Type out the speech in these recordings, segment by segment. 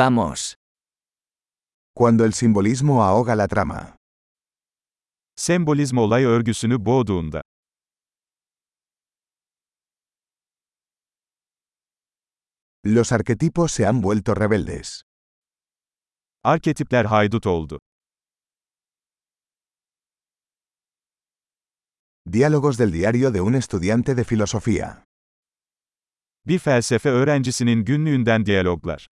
Vamos. Cuando el simbolismo ahoga la trama. Sembolizm olay örgüsünü boğduğunda. Los arquetipos se han vuelto rebeldes. Arketipler haydut oldu. Diálogos del diario de un estudiante de filosofía. Bir felsefe öğrencisinin günlüğünden diyaloglar.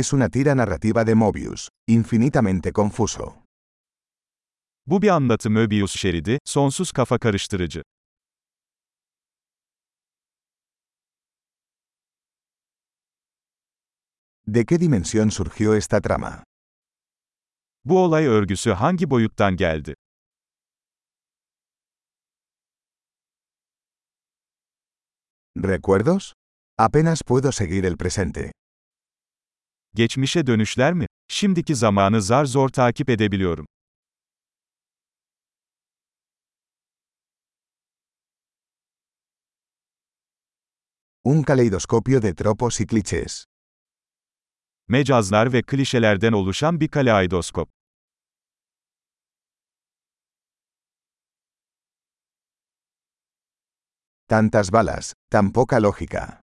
Es una tira narrativa de Mobius, infinitamente confuso. Bu bir anlatı Möbius şeridi, sonsuz kafa karıştırıcı. ¿De qué dimensión surgió esta trama? Bu olay örgüsü hangi boyuttan geldi? ¿Recuerdos? Apenas puedo seguir el presente. Geçmişe dönüşler mi? Şimdiki zamanı zar zor takip edebiliyorum. Un caleidoscopio de tropos y clichés. Mecazlar ve klişelerden oluşan bir kaleidoskop. Tantas balas, tan poca lógica.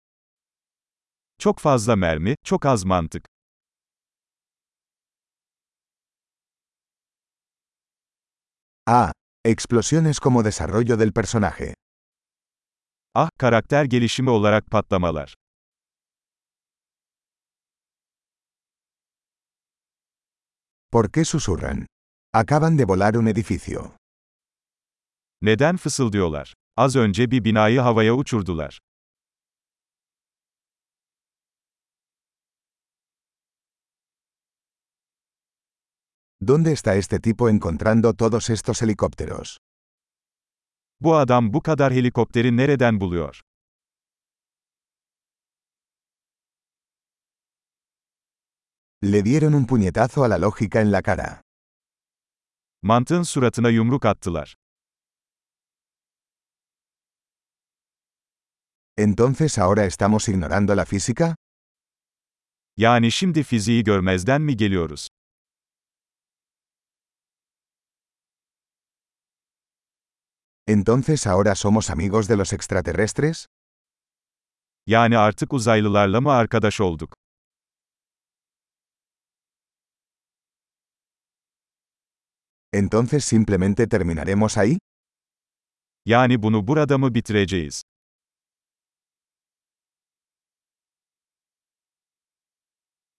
Çok fazla mermi, çok az mantık. Ah, explosiones como desarrollo del personaje. Ah, karakter gelişimi olarak patlamalar. ¿Por qué susurran? Acaban de volar un edificio. Neden fısıldıyorlar? Az önce bir binayı havaya uçurdular. ¿Dónde está este tipo encontrando todos estos helicópteros? Bu adam bu kadar helikopteri nereden buluyor? Le dieron un puñetazo a la lógica en la cara. Mantığın suratına yumruk attılar. ¿Entonces ahora estamos ignorando la física? Yani şimdi fiziği görmezden mi geliyoruz? ¿Entonces ahora somos amigos de los extraterrestres? Yani artık uzaylılarla mı arkadaş olduk? ¿Entonces simplemente terminaremos ahí? Yani bunu burada mı bitireceğiz?